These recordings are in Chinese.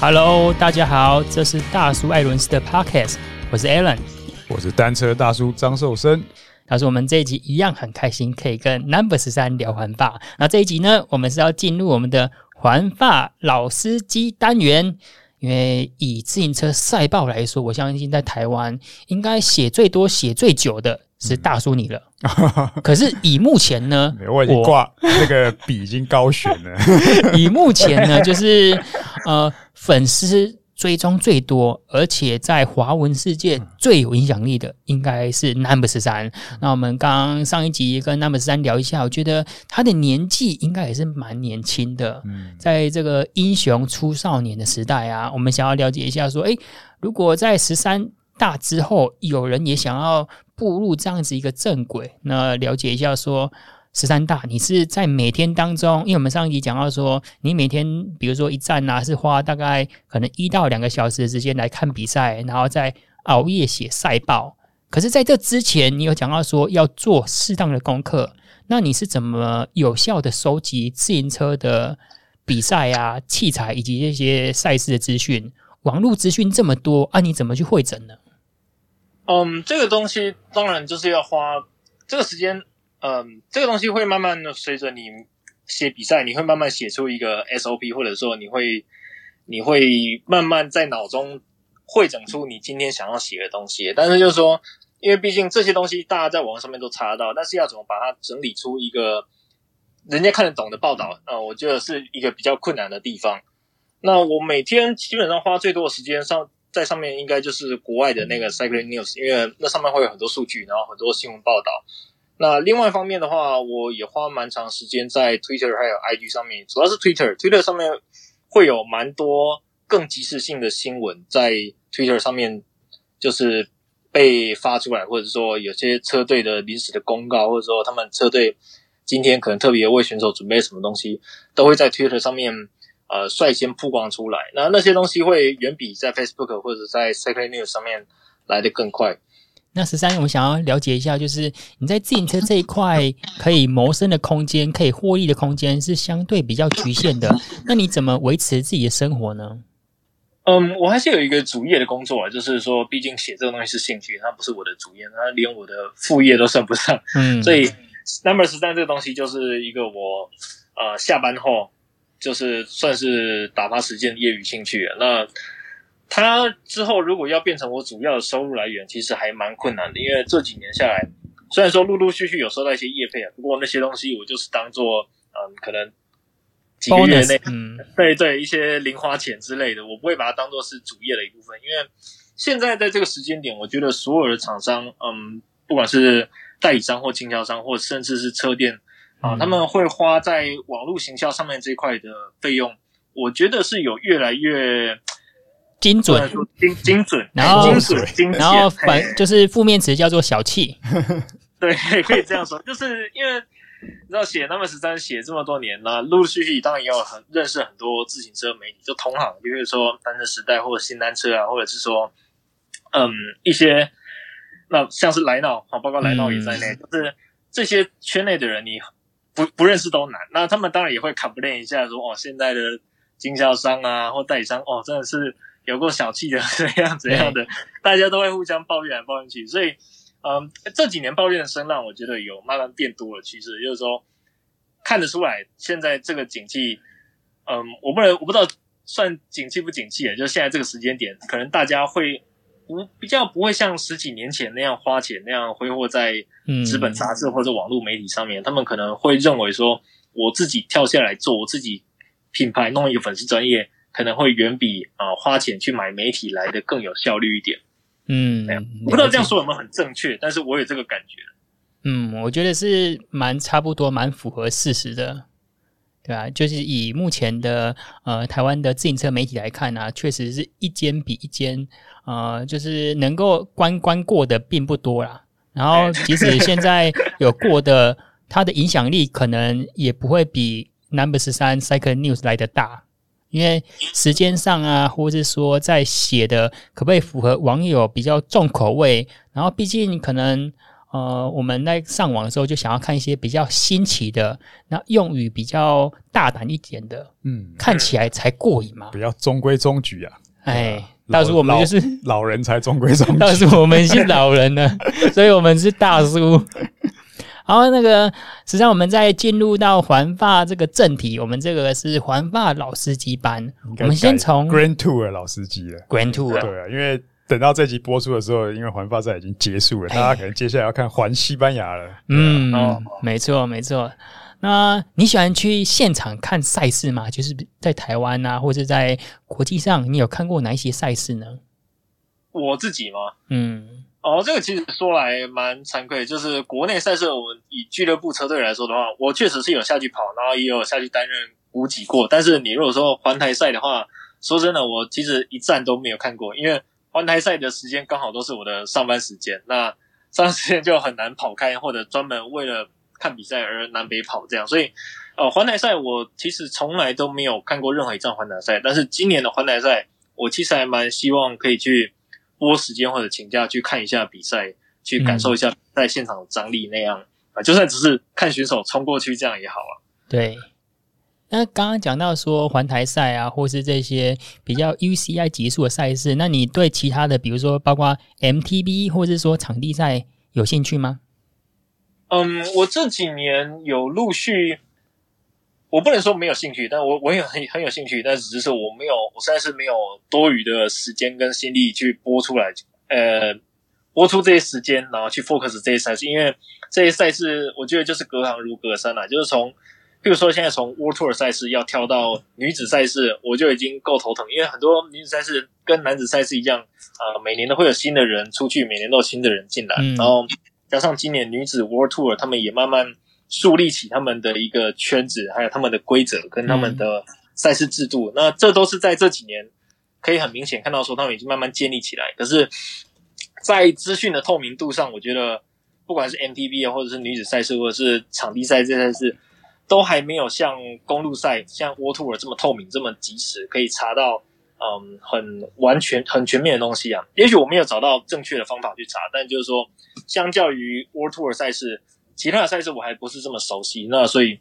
Hello，大家好，这是大叔艾伦斯的 Podcast，我是 Alan，我是单车大叔张寿生。他是我们这一集一样很开心，可以跟 Number 十三聊环法。那这一集呢，我们是要进入我们的环法老司机单元。因为以自行车赛报来说，我相信在台湾应该写最多、写最久的是大叔你了。嗯、可是以目前呢，我已经挂那个笔已经高悬了。以目前呢，就是呃粉丝。追踪最多，而且在华文世界最有影响力的，应该是 Number 十三。那我们刚刚上一集跟 Number 十三聊一下，我觉得他的年纪应该也是蛮年轻的。嗯在这个英雄出少年的时代啊，我们想要了解一下，说，诶，如果在十三大之后，有人也想要步入这样子一个正轨，那了解一下说。十三大，你是在每天当中，因为我们上一集讲到说，你每天比如说一站啊，是花大概可能一到两个小时的时间来看比赛，然后再熬夜写赛报。可是，在这之前，你有讲到说要做适当的功课，那你是怎么有效的收集自行车的比赛啊、器材以及这些赛事的资讯？网络资讯这么多啊，你怎么去汇整呢？嗯，这个东西当然就是要花这个时间。嗯，这个东西会慢慢的随着你写比赛，你会慢慢写出一个 SOP，或者说你会你会慢慢在脑中汇整出你今天想要写的东西。但是就是说，因为毕竟这些东西大家在网上面都查得到，但是要怎么把它整理出一个人家看得懂的报道，呃，我觉得是一个比较困难的地方。那我每天基本上花最多的时间上在上面，应该就是国外的那个 Cycling News，因为那上面会有很多数据，然后很多新闻报道。那另外一方面的话，我也花蛮长时间在 Twitter 还有 IG 上面，主要是 Twitter，Twitter 上面会有蛮多更即时性的新闻在 Twitter 上面就是被发出来，或者说有些车队的临时的公告，或者说他们车队今天可能特别为选手准备什么东西，都会在 Twitter 上面呃率先曝光出来。那那些东西会远比在 Facebook 或者在 Cycling News 上面来的更快。那十三，我想要了解一下，就是你在自行车这一块可以谋生的空间，可以获利的空间是相对比较局限的。那你怎么维持自己的生活呢？嗯，我还是有一个主业的工作啊，就是说，毕竟写这个东西是兴趣，它不是我的主业，它连我的副业都算不上。嗯，所以 Number 十三这个东西就是一个我呃下班后就是算是打发时间的业余兴趣啊。那它之后如果要变成我主要的收入来源，其实还蛮困难的。因为这几年下来，虽然说陆陆续续有收到一些业配啊，不过那些东西我就是当做嗯，可能几个月内，嗯，对对，一些零花钱之类的，我不会把它当做是主业的一部分。因为现在在这个时间点，我觉得所有的厂商，嗯，不管是代理商或经销商，或甚至是车店啊，他们会花在网络行销上面这一块的费用，我觉得是有越来越。精准，精精准，然后精准，精，然后反就是负面词叫做小气，对，可以这样说，就是因为你知道写 Number 十三写这么多年了，陆陆续续当然也有很认识很多自行车媒体，就同行，比如说单车时代或者新单车啊，或者是说，嗯，一些那像是来闹，好，包括来闹也在内，就、嗯、是这些圈内的人，你不不认识都难。那他们当然也会 complain 一下说，说哦，现在的经销商啊或代理商，哦，真的是。有过小气的怎样怎样的，大家都会互相抱怨来抱怨去，所以，嗯，这几年抱怨的声浪，我觉得有慢慢变多了。其实就是说，看得出来，现在这个景气，嗯，我不能，我不知道算景气不景气啊，就现在这个时间点，可能大家会不比较不会像十几年前那样花钱那样挥霍在纸本杂志或者网络媒体上面，嗯，他们可能会认为说，我自己跳下来做我自己品牌，弄一个粉丝专业。可能会远比啊、呃、花钱去买媒体来的更有效率一点。嗯，我不知道这样说有没有很正确，但是我有这个感觉。嗯，我觉得是蛮差不多，蛮符合事实的，对啊，就是以目前的呃台湾的自行车媒体来看呢、啊，确实是一间比一间，呃，就是能够关关过的并不多啦。然后即使现在有过的，它的影响力可能也不会比 Number 十三 Cycling News 来的大。因为时间上啊，或者是说在写的可不可以符合网友比较重口味？然后毕竟可能呃，我们在上网的时候就想要看一些比较新奇的，那用语比较大胆一点的，嗯，看起来才过瘾嘛。比较中规中矩啊。哎，大叔，我们就是老，老人才中规中矩。大叔，我们是老人呢，所以我们是大叔。好，那个，实际上我们在进入到环法这个正题，我们这个是环法老司机班。我们先从 Grand Tour 老司机了，Grand Tour 对啊，因为等到这集播出的时候，因为环法赛已经结束了，大家可能接下来要看环西班牙了。嗯，哦，没错，没错。那你喜欢去现场看赛事吗？就是在台湾啊，或者在国际上，你有看过哪一些赛事呢？我自己吗？嗯。哦，这个其实说来蛮惭愧，就是国内赛事，我们以俱乐部车队来说的话，我确实是有下去跑，然后也有下去担任补给过。但是你如果说环台赛的话，说真的，我其实一站都没有看过，因为环台赛的时间刚好都是我的上班时间，那上班时间就很难跑开，或者专门为了看比赛而南北跑这样。所以，呃，环台赛我其实从来都没有看过任何一站环台赛，但是今年的环台赛，我其实还蛮希望可以去。拨时间或者请假去看一下比赛，去感受一下在现场的张力那样啊，嗯、就算只是看选手冲过去这样也好啊。对，那刚刚讲到说环台赛啊，或是这些比较 UCI 级数的赛事，那你对其他的，比如说包括 MTB 或是说场地赛有兴趣吗？嗯，我这几年有陆续。我不能说没有兴趣，但我我也很很有兴趣，但只是我没有，我实在是没有多余的时间跟心力去播出来，呃，播出这些时间，然后去 focus 这些赛事，因为这些赛事我觉得就是隔行如隔山啦，就是从，比如说现在从 World Tour 赛事要跳到女子赛事，我就已经够头疼，因为很多女子赛事跟男子赛事一样，啊、呃，每年都会有新的人出去，每年都有新的人进来，嗯、然后加上今年女子 World Tour 他们也慢慢。树立起他们的一个圈子，还有他们的规则跟他们的赛事制度，嗯、那这都是在这几年可以很明显看到，说他们已经慢慢建立起来。可是，在资讯的透明度上，我觉得不管是 MTB 啊，或者是女子赛事，或者是场地赛这些赛事，都还没有像公路赛、像 World Tour 这么透明、这么及时，可以查到嗯很完全、很全面的东西啊。也许我没有找到正确的方法去查，但就是说，相较于 World Tour 赛事。其他的赛事我还不是这么熟悉，那所以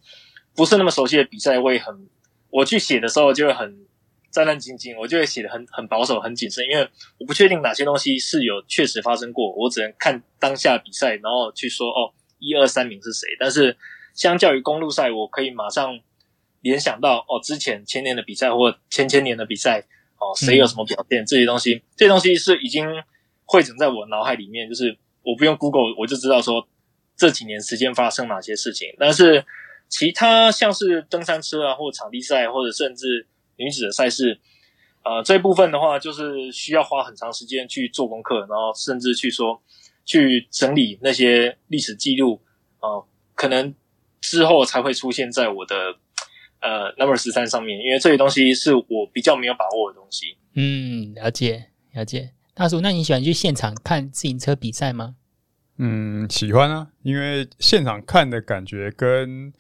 不是那么熟悉的比赛，我也很我去写的时候就会很战战兢兢，我就会写的很很保守、很谨慎，因为我不确定哪些东西是有确实发生过，我只能看当下比赛，然后去说哦，一二三名是谁。但是相较于公路赛，我可以马上联想到哦，之前前年的比赛或前前年的比赛哦，谁有什么表现，这些东西，这些东西是已经汇整在我脑海里面，就是我不用 Google 我就知道说。这几年时间发生哪些事情？但是其他像是登山车啊，或场地赛，或者甚至女子的赛事，呃，这部分的话，就是需要花很长时间去做功课，然后甚至去说去整理那些历史记录，呃，可能之后才会出现在我的呃 Number 十三上面，因为这些东西是我比较没有把握的东西。嗯，了解了解。大叔，那你喜欢去现场看自行车比赛吗？嗯，喜欢啊，因为现场看的感觉跟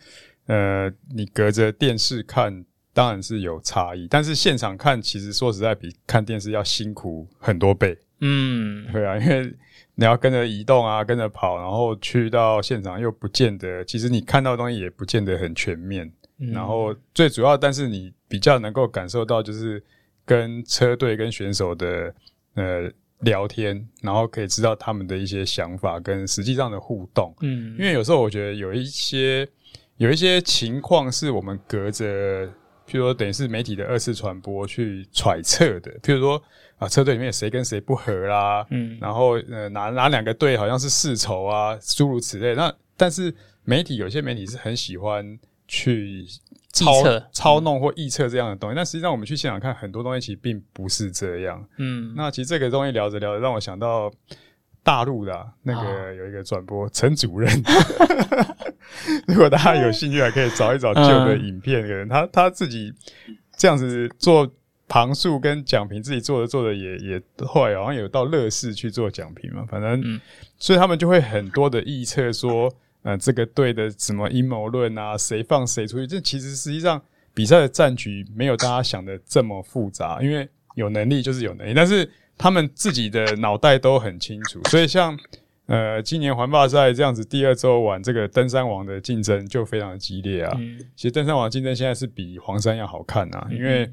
呃你隔着电视看当然是有差异，但是现场看其实说实在比看电视要辛苦很多倍。嗯，对啊，因为你要跟着移动啊，跟着跑，然后去到现场又不见得，其实你看到的东西也不见得很全面。嗯，然后最主要，但是你比较能够感受到就是跟车队跟选手的呃。聊天，然后可以知道他们的一些想法跟实际上的互动。嗯，因为有时候我觉得有一些有一些情况是我们隔着，譬如说等于是媒体的二次传播去揣测的。譬如说啊，车队里面有谁跟谁不和啦，嗯，然后呃哪哪两个队好像是世仇啊，诸如此类。那但是媒体有些媒体是很喜欢去。操测操弄或臆测这样的东西，但实际上我们去现场看很多东西，其实并不是这样。嗯，那其实这个东西聊着聊着，让我想到大陆的、啊、那个有一个转播陈、哦、主任。如果大家有兴趣，还可以找一找旧的影片。人、嗯、他他自己这样子做旁述跟讲评，自己做着做着也也后来好像有到乐视去做讲评嘛。反正，嗯、所以他们就会很多的预测说。呃，这个队的什么阴谋论啊？谁放谁出去？这其实实际上比赛的战局没有大家想的这么复杂，因为有能力就是有能力，但是他们自己的脑袋都很清楚。所以像呃，今年环法赛这样子，第二周玩这个登山王的竞争就非常的激烈啊。嗯、其实登山王竞争现在是比黄山要好看啊，嗯、因为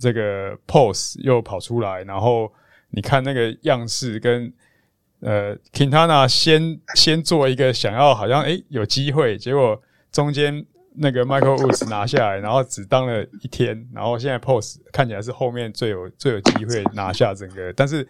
这个 pose 又跑出来，然后你看那个样式跟呃 Quintana 先先做一个想要好像诶、有机会，结果中间那个 Michael Woods 拿下来，然后只当了一天，然后现在 pose 看起来是后面最有最有机会拿下整个，但是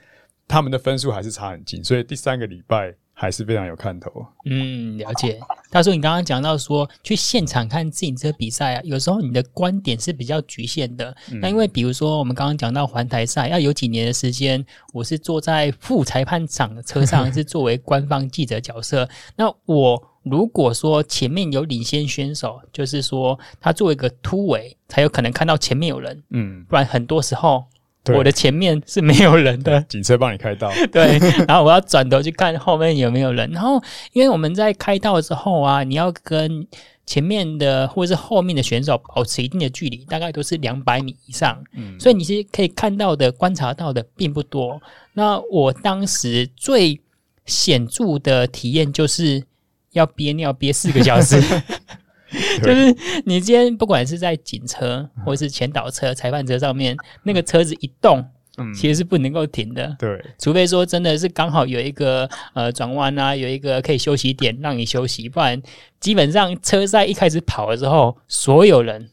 他们的分数还是差很近，所以第三个礼拜。还是非常有看头。嗯，了解。大叔，你刚刚讲到说去现场看自行车比赛啊，有时候你的观点是比较局限的。嗯、那因为比如说我们刚刚讲到环台赛，要有几年的时间，我是坐在副裁判长的车上，是作为官方记者角色。那我如果说前面有领先选手，就是说他做一个突围，才有可能看到前面有人。嗯，不然很多时候。对我的前面是没有人的，警车帮你开道。对，然后我要转头去看后面有没有人。然后，因为我们在开道之后啊，你要跟前面的或者是后面的选手保持一定的距离，大概都是两百米以上。嗯，所以你其实可以看到的、观察到的并不多。那我当时最显著的体验就是要憋尿憋四个小时。就是你今天不管是在警车或是前导车、裁判车上面，那个车子一动，嗯，其实是不能够停的。对，除非说真的是刚好有一个呃转弯啊，有一个可以休息点让你休息，不然基本上车赛一开始跑的时候，所有人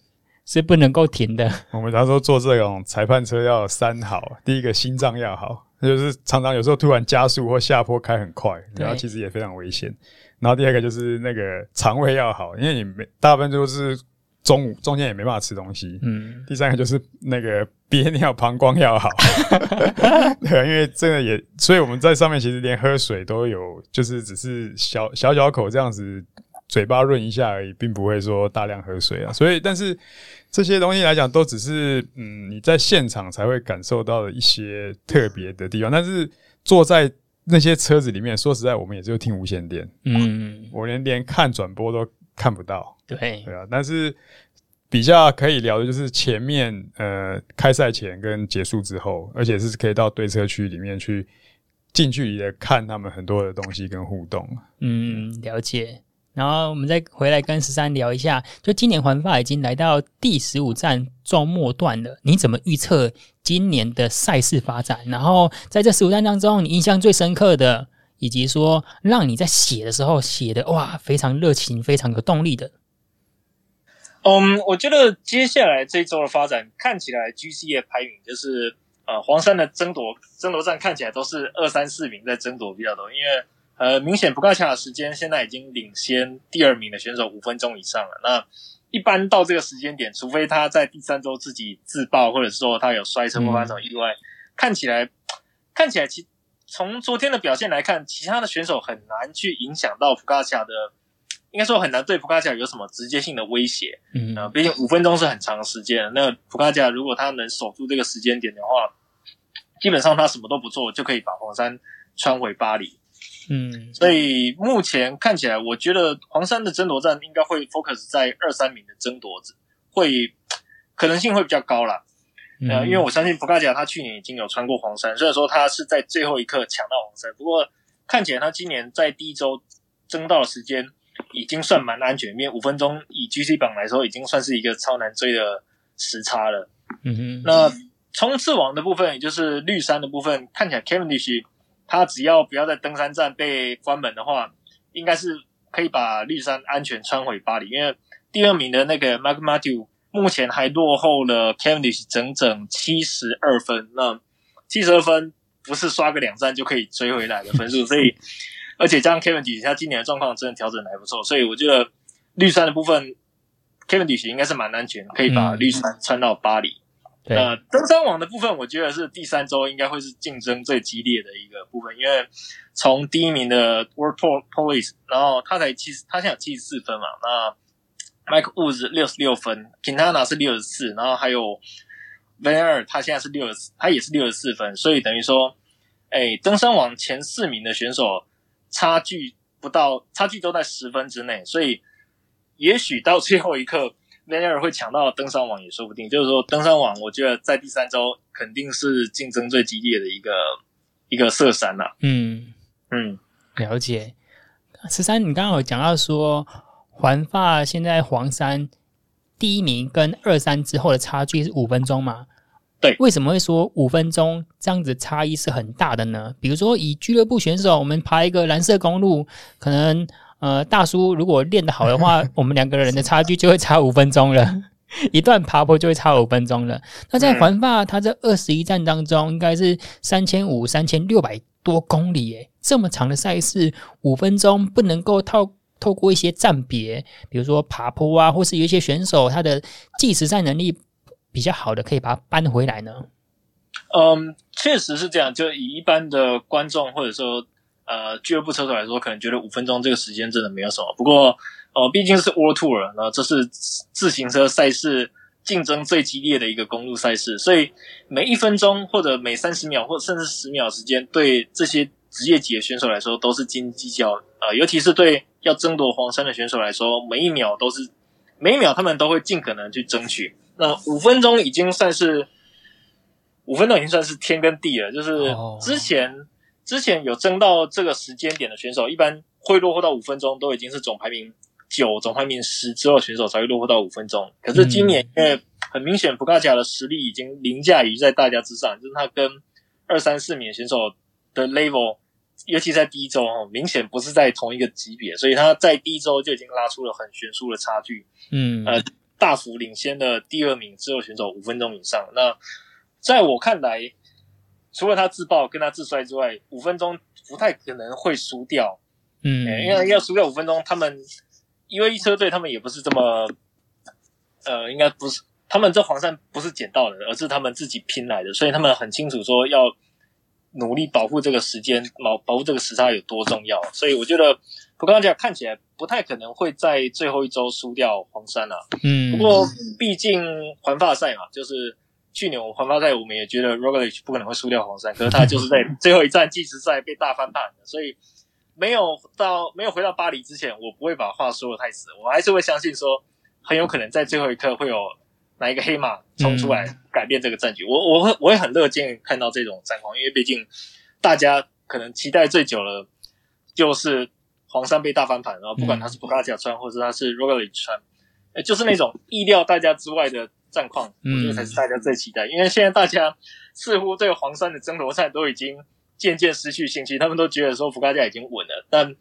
是不能够停的。我们常说坐这种裁判车要三好，第一个心脏要好，就是常常有时候突然加速或下坡开很快，然后其实也非常危险。然后第二个就是那个肠胃要好，因为你没大部分都是中午中间也没办法吃东西。嗯。第三个就是那个憋尿膀胱要好，对，因为这个也，所以我们在上面其实连喝水都有，就是只是小小小口这样子，嘴巴润一下而已，并不会说大量喝水啊。所以，但是这些东西来讲，都只是嗯你在现场才会感受到的一些特别的地方，但是坐在。那些车子里面，说实在，我们也只有听无线电。嗯，我连连看转播都看不到。对，对啊。但是比较可以聊的就是前面，呃，开赛前跟结束之后，而且是可以到对车区里面去近距离的看他们很多的东西跟互动。嗯，了解。然后我们再回来跟十三聊一下，就今年环法已经来到第十五站中末段了，你怎么预测今年的赛事发展？然后在这十五站当中，你印象最深刻的，以及说让你在写的时候写的哇非常热情、非常有动力的。嗯，我觉得接下来这一周的发展看起来，GC 的排名就是呃黄山的争夺争夺战看起来都是二三四名在争夺比较多，因为。呃，明显普卡恰的时间现在已经领先第二名的选手五分钟以上了。那一般到这个时间点，除非他在第三周自己自爆，或者说他有摔车或发生意外，嗯、看起来看起来其从昨天的表现来看，其他的选手很难去影响到普卡恰的，应该说很难对普卡恰有什么直接性的威胁。嗯，啊，毕竟五分钟是很长时间。那普卡恰如果他能守住这个时间点的话，基本上他什么都不做就可以把黄山穿回巴黎。嗯，所以目前看起来，我觉得黄山的争夺战应该会 focus 在二三名的争夺者，会可能性会比较高啦。呃，因为我相信普卡贾他去年已经有穿过黄山，虽然说他是在最后一刻抢到黄山，不过看起来他今年在第一周争到的时间已经算蛮安全，因为五分钟以 GC 榜来说，已经算是一个超难追的时差了。嗯哼，那冲刺王的部分，也就是绿山的部分，看起来 Cavendish。他只要不要在登山站被关门的话，应该是可以把绿山安全穿回巴黎。因为第二名的那个 Marc Matthew 目前还落后了 Cavendish 整整七十二分。那七十二分不是刷个两站就可以追回来的分数，所以而且加上 Cavendish 他今年的状况真的调整的还不错，所以我觉得绿山的部分 Cavendish 应该是蛮安全，可以把绿山穿到巴黎。呃，登山王的部分，我觉得是第三周应该会是竞争最激烈的一个部分，因为从第一名的 World Police，然后他才七十，他现在有七十四分嘛，那 Mike Woods 六十六分，Quintana 是六十四，然后还有 Van Aert 他现在是六十，他也是六十四分，所以等于说，哎，登山王前四名的选手差距不到，差距都在十分之内，所以也许到最后一刻。Van Aert 会抢到登山网也说不定，就是说登山网，我觉得在第三周肯定是竞争最激烈的一个一个色山了。嗯嗯，了解。十三，你刚刚有讲到说环法现在黄山第一名跟二三之后的差距是五分钟嘛？对，为什么会说五分钟这样子差异是很大的呢？比如说以俱乐部选手，我们爬一个蓝色公路，可能呃大叔如果练得好的话，我们两个人的差距就会差五分钟了，一段爬坡就会差五分钟了。那在环法，它这二十一站当中，应该是三千五、三千六百多公里，诶，这么长的赛事，五分钟不能够透透过一些站别，比如说爬坡啊，或是有一些选手他的计时赛能力。比较好的可以把它搬回来呢？嗯，确实是这样。就以一般的观众或者说呃俱乐部车手来说，可能觉得五分钟这个时间真的没有什么。不过呃，毕竟是 World Tour，那这是自行车赛事竞争最激烈的一个公路赛事，所以每一分钟或者每三十秒或甚至十秒时间，对这些职业级的选手来说都是斤斤计较。呃，尤其是对要争夺黄山的选手来说，每一秒都是每一秒他们都会尽可能去争取。那五分钟已经算是五分钟已经算是天跟地了，就是之前、oh. 之前有争到这个时间点的选手，一般会落后到五分钟，都已经是总排名九、总排名十之后选手才会落后到五分钟。可是今年因为很明显，普卡贾的实力已经凌驾于在大家之上，就是他跟二三四名选手的 level，尤其在第一周哦，明显不是在同一个级别，所以他在第一周就已经拉出了很悬殊的差距。嗯，呃。大幅领先的第二名之后选手五分钟以上。那在我看来，除了他自爆跟他自摔之外，五分钟不太可能会输掉。嗯，因为要输掉五分钟，他们因为一车队他们也不是这么，呃，应该不是他们这黄山不是捡到的，而是他们自己拼来的，所以他们很清楚说要努力保护这个时间，保保护这个时差有多重要。所以我觉得。我刚刚讲，看起来不太可能会在最后一周输掉黄山啊。嗯，不过毕竟环法赛嘛，就是去年我环法赛我们也觉得 Roglic 不可能会输掉黄山，可是他就是在 最后一站计时赛被大翻盘的，所以没有到没有回到巴黎之前，我不会把话说的太死，我还是会相信说很有可能在最后一刻会有哪一个黑马冲出来改变这个战局。我我会我也很乐见看到这种战况，因为毕竟大家可能期待最久了，就是。黄山被大翻盘，然后不管他是普卡卡穿，或者他是 Roglic 穿，呃，就是那种意料大家之外的战况，我觉得才是大家最期待。因为现在大家似乎对黄山的争夺赛都已经渐渐失去兴趣，他们都觉得说普卡卡已经稳了，但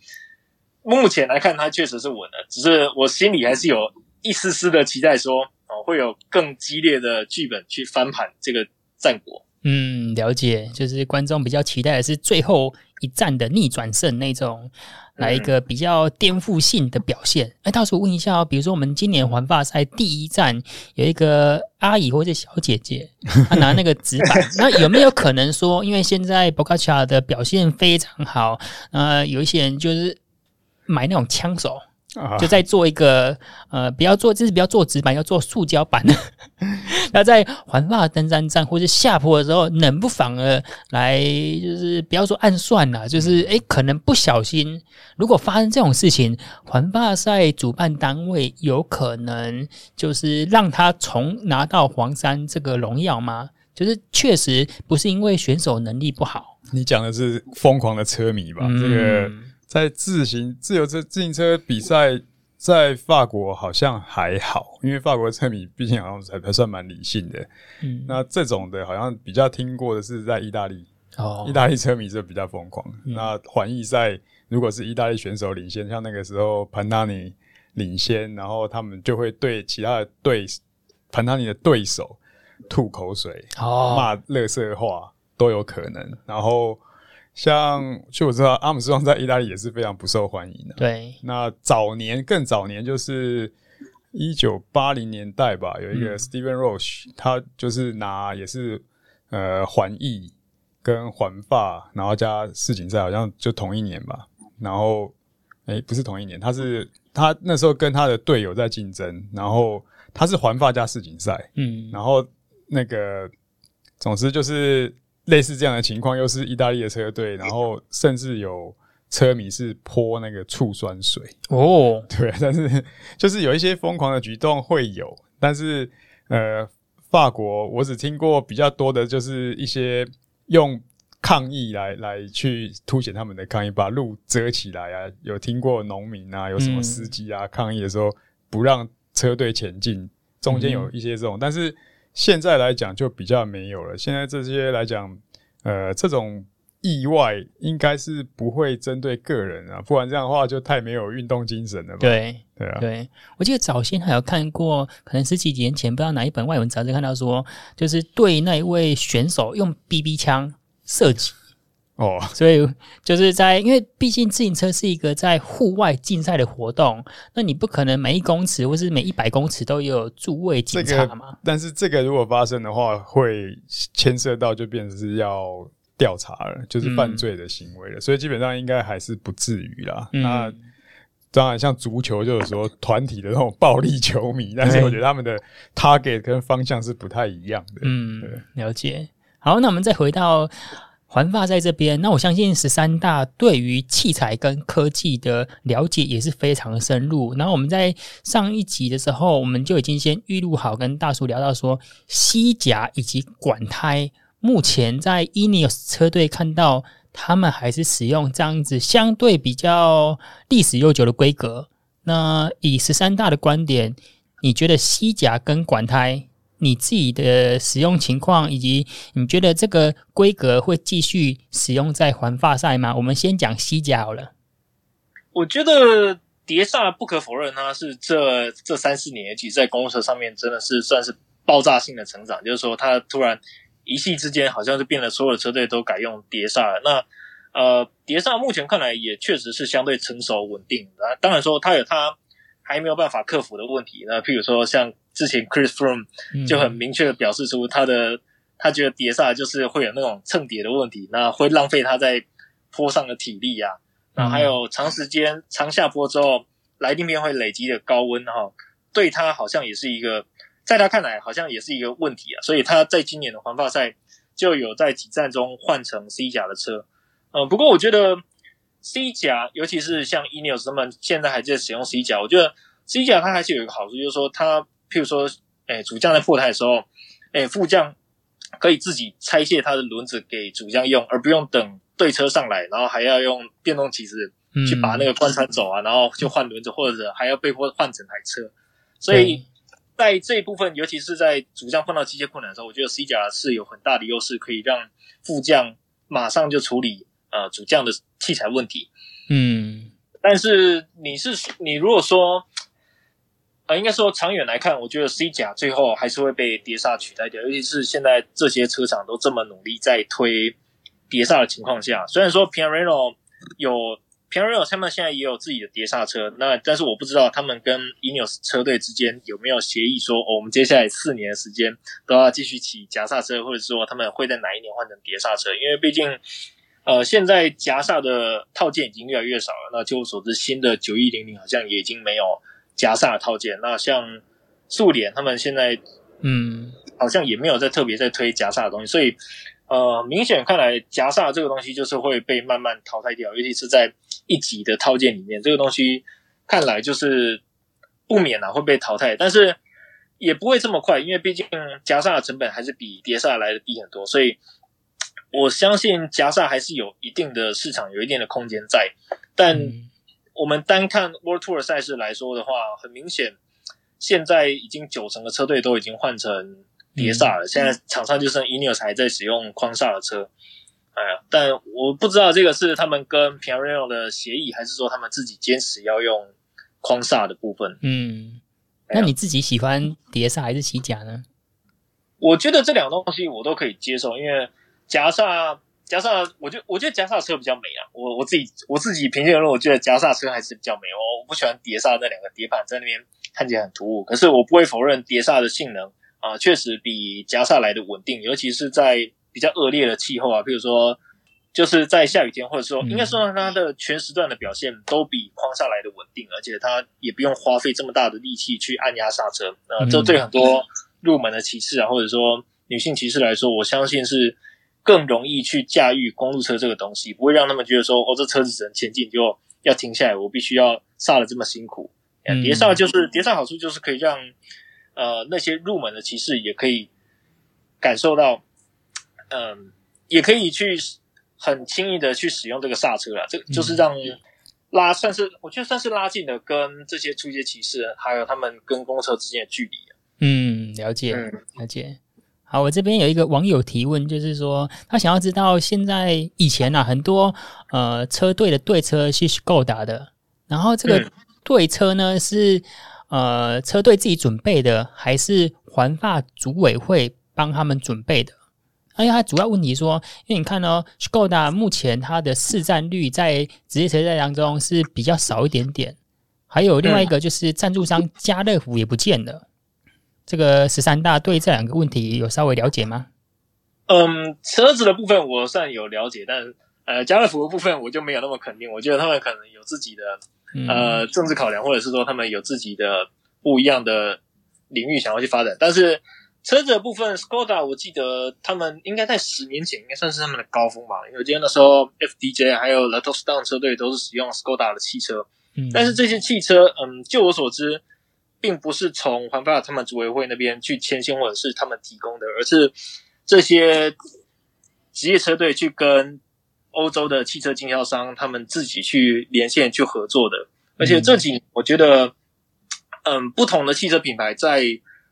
目前来看，他确实是稳了。只是我心里还是有一丝丝的期待说，说哦，会有更激烈的剧本去翻盘这个战果。嗯，了解，就是观众比较期待的是最后一战的逆转胜那种。来一个比较颠覆性的表现。哎，到时候问一下哦，比如说我们今年环法赛第一站有一个阿姨或者小姐姐，她拿那个纸板，那有没有可能说，因为现在博卡乔的表现非常好，呃，有一些人就是买那种枪手。就在做一个呃，不要做，就是不要做纸板，要做塑胶板。那在环法登山站或者下坡的时候，能不防的来，就是不要说暗算了，就是诶可能不小心，如果发生这种事情，环法赛主办单位有可能就是让他重拿到黄山这个荣耀吗？就是确实不是因为选手能力不好。你讲的是疯狂的车迷吧？嗯、这个。在自行自由车自行车比赛，在法国好像还好，因为法国车迷毕竟好像还还算蛮理性的。嗯，那这种的好像比较听过的是在意大利，哦，意大利车迷就比较疯狂。嗯、那环意赛如果是意大利选手领先，像那个时候潘纳尼领先，然后他们就会对其他的对潘纳尼的对手吐口水，哦，骂垃圾话都有可能，然后。像据我知道，阿姆斯壮在意大利也是非常不受欢迎的。对，那早年更早年就是一九八零年代吧，有一个 Steven Roche，、嗯、他就是拿也是呃环意跟环发，然后加世锦赛，好像就同一年吧。然后哎、欸，不是同一年，他是他那时候跟他的队友在竞争，然后他是环发加世锦赛，嗯，然后那个总之就是。类似这样的情况，又是意大利的车队，然后甚至有车迷是泼那个醋酸水。哦，对，但是 就是有一些疯狂的举动会有，但是呃，法国我只听过比较多的就是一些用抗议来来去凸显他们的抗议，把路遮起来啊。有听过农民啊，有什么司机啊、嗯、抗议的时候不让车队前进，中间有一些这种，嗯、但是现在来讲就比较没有了。现在这些来讲，呃，这种。意外应该是不会针对个人啊，不然这样的话就太没有运动精神了吧。对对啊，对，我记得早先还有看过，可能十几年前不知道哪一本外文杂志看到说，就是对那一位选手用 BB 枪射击哦，所以就是在因为毕竟自行车是一个在户外竞赛的活动，那你不可能每一公尺或是每一百公尺都有驻位警察嘛、这个。但是这个如果发生的话，会牵涉到就变成是要。调查了，就是犯罪的行为了，嗯、所以基本上应该还是不至于啦。嗯、那当然，像足球就是说团体的那种暴力球迷，但是我觉得他们的 target 跟方向是不太一样的。嗯，了解。好，那我们再回到环发在这边，那我相信十三大对于器材跟科技的了解也是非常深入。然后我们在上一集的时候，我们就已经先预录好，跟大叔聊到说西甲以及管胎。目前在 Ineos 车队看到，他们还是使用这样子相对比较历史悠久的规格。那以十三大的观点，你觉得西甲跟管胎，你自己的使用情况，以及你觉得这个规格会继续使用在环法赛吗？我们先讲西甲好了。我觉得碟刹不可否认，它是这这三四年，其实在公路车上面真的是算是爆炸性的成长，就是说它突然。一夕之间，好像是变了，所有的车队都改用碟刹了。那呃，碟刹目前看来也确实是相对成熟稳定。当然说它有它还没有办法克服的问题。那譬如说，像之前 Chris Froome 就很明确的表示出他的，嗯、他觉得碟刹就是会有那种蹭碟的问题，那会浪费他在坡上的体力啊。那还有长时间长下坡之后，来地面会累积的高温哈，对他好像也是一个。在他看来，好像也是一个问题啊，所以他在今年的环法赛就有在几站中换成 C 甲的车。嗯，不过我觉得 C 甲，尤其是像 Ineos 他们现在还在使用 C 甲，我觉得 C 甲它还是有一个好处，就是说它，譬如说，哎，主将在破胎的时候，哎，副将可以自己拆卸它的轮子给主将用，而不用等对车上来，然后还要用电动骑士去把那个贯穿走啊，然后就换轮子，或者还要被迫换整台车，所以。在这一部分，尤其是在主将碰到机械困难的时候，我觉得 C 甲是有很大的优势，可以让副将马上就处理呃主将的器材问题。嗯，但是你是你如果说呃，应该说长远来看，我觉得 C 甲最后还是会被碟刹取代掉，尤其是现在这些车厂都这么努力在推碟刹的情况下，虽然说 Pirelli 有。Pirelli 他们现在也有自己的碟刹车，那但是我不知道他们跟 Ineos 车队之间有没有协议说，哦，我们接下来四年的时间都要继续骑夹刹车，或者说他们会在哪一年换成碟刹车？因为毕竟，呃，现在夹煞的套件已经越来越少了。那据我所知，新的九一零零好像也已经没有夹煞的套件。那像速联他们现在，嗯，好像也没有在特别在推夹煞的东西，所以。呃，明显看来，夹煞这个东西就是会被慢慢淘汰掉，尤其是在一级的套件里面，这个东西看来就是不免啊会被淘汰，但是也不会这么快，因为毕竟夹煞的成本还是比碟刹来的低很多，所以我相信夹萨还是有一定的市场，有一定的空间在。但我们单看 World Tour 赛事来说的话，很明显，现在已经九成的车队都已经换成。碟刹了，现在场上就剩 Ineos 还在使用框刹的车，哎呀，但我不知道这个是他们跟 Pirelli 的协议，还是说他们自己坚持要用框刹的部分。嗯，那你自己喜欢碟刹还是骑甲呢？我觉得这两个东西我都可以接受，因为夹刹夹刹，我觉得我觉得夹刹车比较美啊。我我自己我自己平心而论，我觉得夹刹车还是比较美。我不喜欢碟刹那两个碟盘在那边看起来很突兀，可是我不会否认碟刹的性能。啊，确实比夹刹来的稳定，尤其是在比较恶劣的气候啊，比如说就是在下雨天，或者说应该说它的全时段的表现都比框刹来的稳定，而且它也不用花费这么大的力气去按压刹车。呃，这对很多入门的骑士啊，或者说女性骑士来说，我相信是更容易去驾驭公路车这个东西，不会让他们觉得说哦，这车子只能前进就要停下来，我必须要刹的这么辛苦。碟刹就是碟刹好处就是可以让。呃，那些入门的骑士也可以感受到，嗯、呃，也可以去很轻易的去使用这个刹车了，这就是让拉算是我觉得算是拉近了跟这些初阶骑士还有他们跟公车之间的距离。嗯，了解，了解。好，我这边有一个网友提问，就是说他想要知道现在以前啊，很多呃车队的队车是 Skoda 的，然后这个队车呢是呃车队自己准备的，还是环法组委会帮他们准备的？而且他主要问题说，因为你看哦，Skoda 目前它的市占率在职业车队当中是比较少一点点，还有另外一个就是赞助商家乐福也不见了。这个十三大对这两个问题有稍微了解吗？嗯，车子的部分我算有了解，但呃，家乐福的部分我就没有那么肯定。我觉得他们可能有自己的呃政治考量，或者是说他们有自己的不一样的领域想要去发展。但是车子的部分，Skoda 我记得他们应该在十年前应该算是他们的高峰吧，因为我记得那时候 FDJ 还有 Lotto Stone 车队都是使用 Skoda 的汽车。嗯，但是这些汽车，嗯，就我所知。并不是从环法他们组委会那边去牵线，或者是他们提供的，而是这些职业车队去跟欧洲的汽车经销商他们自己去连线去合作的。而且这几年我觉得，嗯，不同的汽车品牌在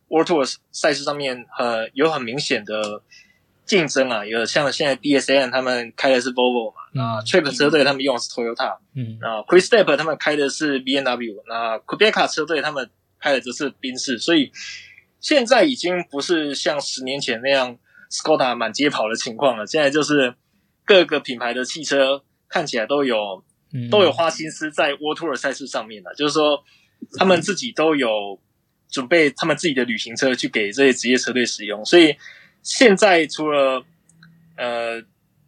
World Tour 赛事上面，呃，有很明显的竞争啊。有像现在 BSN 他们开的是 Volvo 嘛，那 Trip 车队他们用的是 Toyota，嗯，啊，Quick-Step 他们开的是 BMW，那 Quebeca 车队他们。开的就是宾士，所以现在已经不是像十年前那样 Scoda 满街跑的情况了。现在就是各个品牌的汽车看起来都有都有花心思在 World Tour 赛事上面了，就是说他们自己都有准备他们自己的旅行车去给这些职业车队使用。所以现在除了呃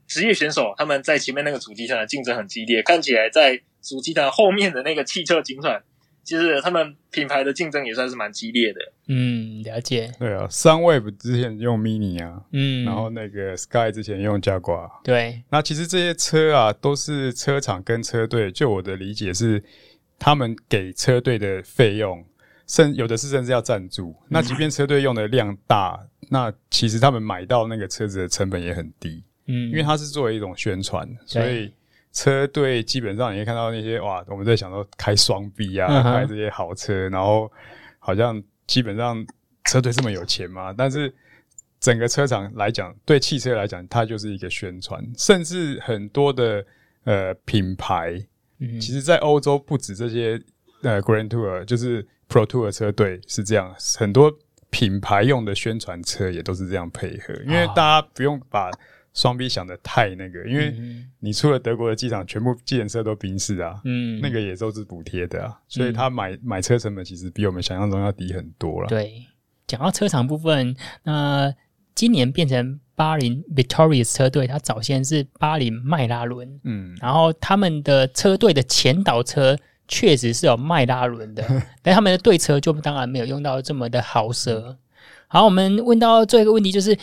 职业选手他们在前面那个主机上的竞争很激烈，看起来在主机的后面的那个汽车警团。其实他们品牌的竞争也算是蛮激烈的。嗯，了解。对啊，Sunweb 之前用 Mini 啊，嗯，然后那个 Sky 之前用 Jaguar。对，那其实这些车啊，都是车厂跟车队，就我的理解是，他们给车队的费用，甚有的是甚至要赞助。那即便车队用的量大，那其实他们买到那个车子的成本也很低。嗯，因为它是作为一种宣传，所以。车队基本上你会看到那些哇，我们在想说开双 B 啊，开这些豪车，然后好像基本上车队这么有钱嘛？但是整个车厂来讲，对汽车来讲，它就是一个宣传。甚至很多的呃品牌，其实，在欧洲不止这些呃 Grand Tour，就是 Pro Tour 车队是这样，很多品牌用的宣传车也都是这样配合，因为大家不用把。双 B 想的太那个，因为你出了德国的机场，全部计程车都宾士啊，嗯，那个也都是补贴的啊，所以他买买车成本其实比我们想象中要低很多了。对，讲到车厂部分，那今年变成巴林 Victorious 车队，它早先是巴林迈拉伦，嗯，然后他们的车队的前导车确实是有迈拉伦的，但他们的对车就当然没有用到这么的豪奢。好，我们问到最后一个问题就是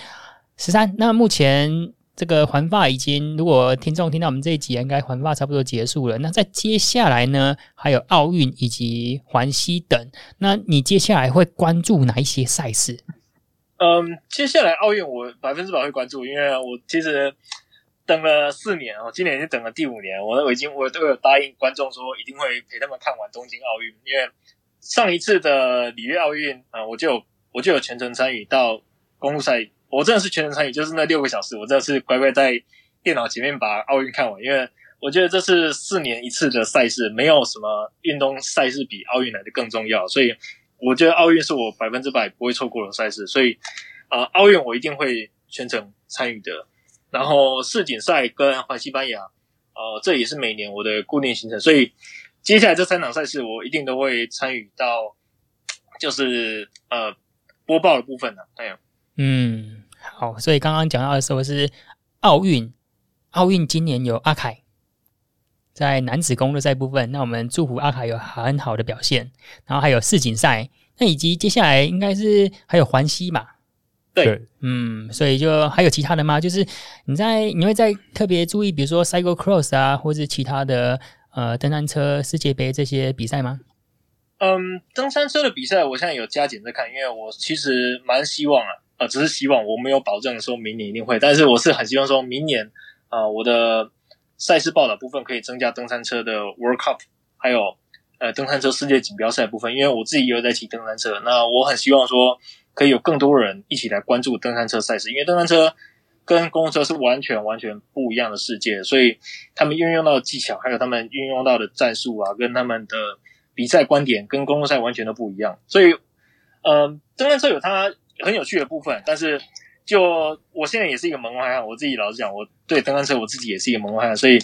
十三，那目前。这个环法已经，如果听众听到我们这一集，应该环法差不多结束了。那在接下来呢，还有奥运以及环西等。那你接下来会关注哪一些赛事？嗯，接下来奥运我百分之百会关注，因为我其实等了四年哦，今年已经等了第五年，我我已经我都有答应观众说一定会陪他们看完东京奥运，因为上一次的里约奥运啊，我就我就有全程参与到公路赛。我真的是全程参与，就是那六个小时，我真的是乖乖在电脑前面把奥运看完，因为我觉得这是四年一次的赛事，没有什么运动赛事比奥运来的更重要，所以我觉得奥运是我百分之百不会错过的赛事，所以啊，呃，奥运我一定会全程参与的。然后世锦赛跟环西班牙，呃，这也是每年我的固定行程，所以接下来这三场赛事我一定都会参与到，就是呃播报的部分呢，哎呀。嗯，好，所以刚刚讲到的时候是奥运，奥运今年有阿凯在男子公路赛部分，那我们祝福阿凯有很好的表现。然后还有世锦赛，那以及接下来应该是还有环西嘛？对，嗯，所以就还有其他的吗？就是你在你会在特别注意，比如说 Cycle Cross 啊，或者其他的呃登山车世界杯这些比赛吗？嗯，登山车的比赛我现在有加减在看，因为我其实蛮希望啊。呃，只是希望我没有保证说明年一定会，但是我是很希望说明年啊、呃，我的赛事报道部分可以增加登山车的 World Cup，还有呃登山车世界锦标赛部分。因为我自己也有在骑登山车，那我很希望说可以有更多人一起来关注登山车赛事，因为登山车跟公路车是完全完全不一样的世界，所以他们运用到的技巧，还有他们运用到的战术啊，跟他们的比赛观点跟公路赛完全都不一样。所以，嗯、登山车有它很有趣的部分，但是。就我现在也是一个门外汉，我自己老实讲，我对登山车我自己也是一个门外汉，所以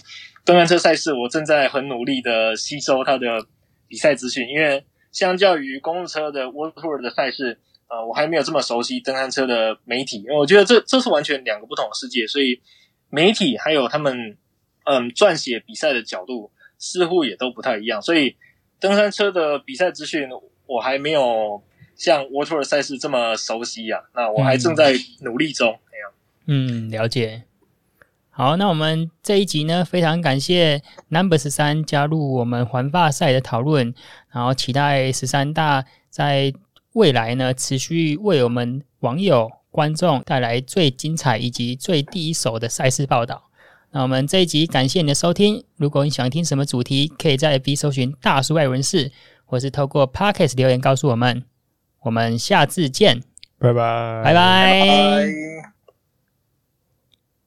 登山车赛事我正在很努力的吸收它的比赛资讯，因为相较于公路车的 World Tour 的赛事，呃，我还没有这么熟悉登山车的媒体，因为我觉得这这是完全两个不同的世界，所以媒体还有他们嗯撰写比赛的角度似乎也都不太一样，所以登山车的比赛资讯我还没有。像 World Tour 赛事这么熟悉呀、啊？那我还正在努力中。嗯，了解。好，那我们这一集呢，非常感谢 Number 十三加入我们环法赛的讨论，然后期待十三大在未来呢，持续为我们网友观众带来最精彩以及最第一手的赛事报道。那我们这一集感谢你的收听。如果你想听什么主题，可以在 FB 搜寻大叔爱人士，或是透过 Podcast 留言告诉我们。我们下次见，拜拜，拜拜。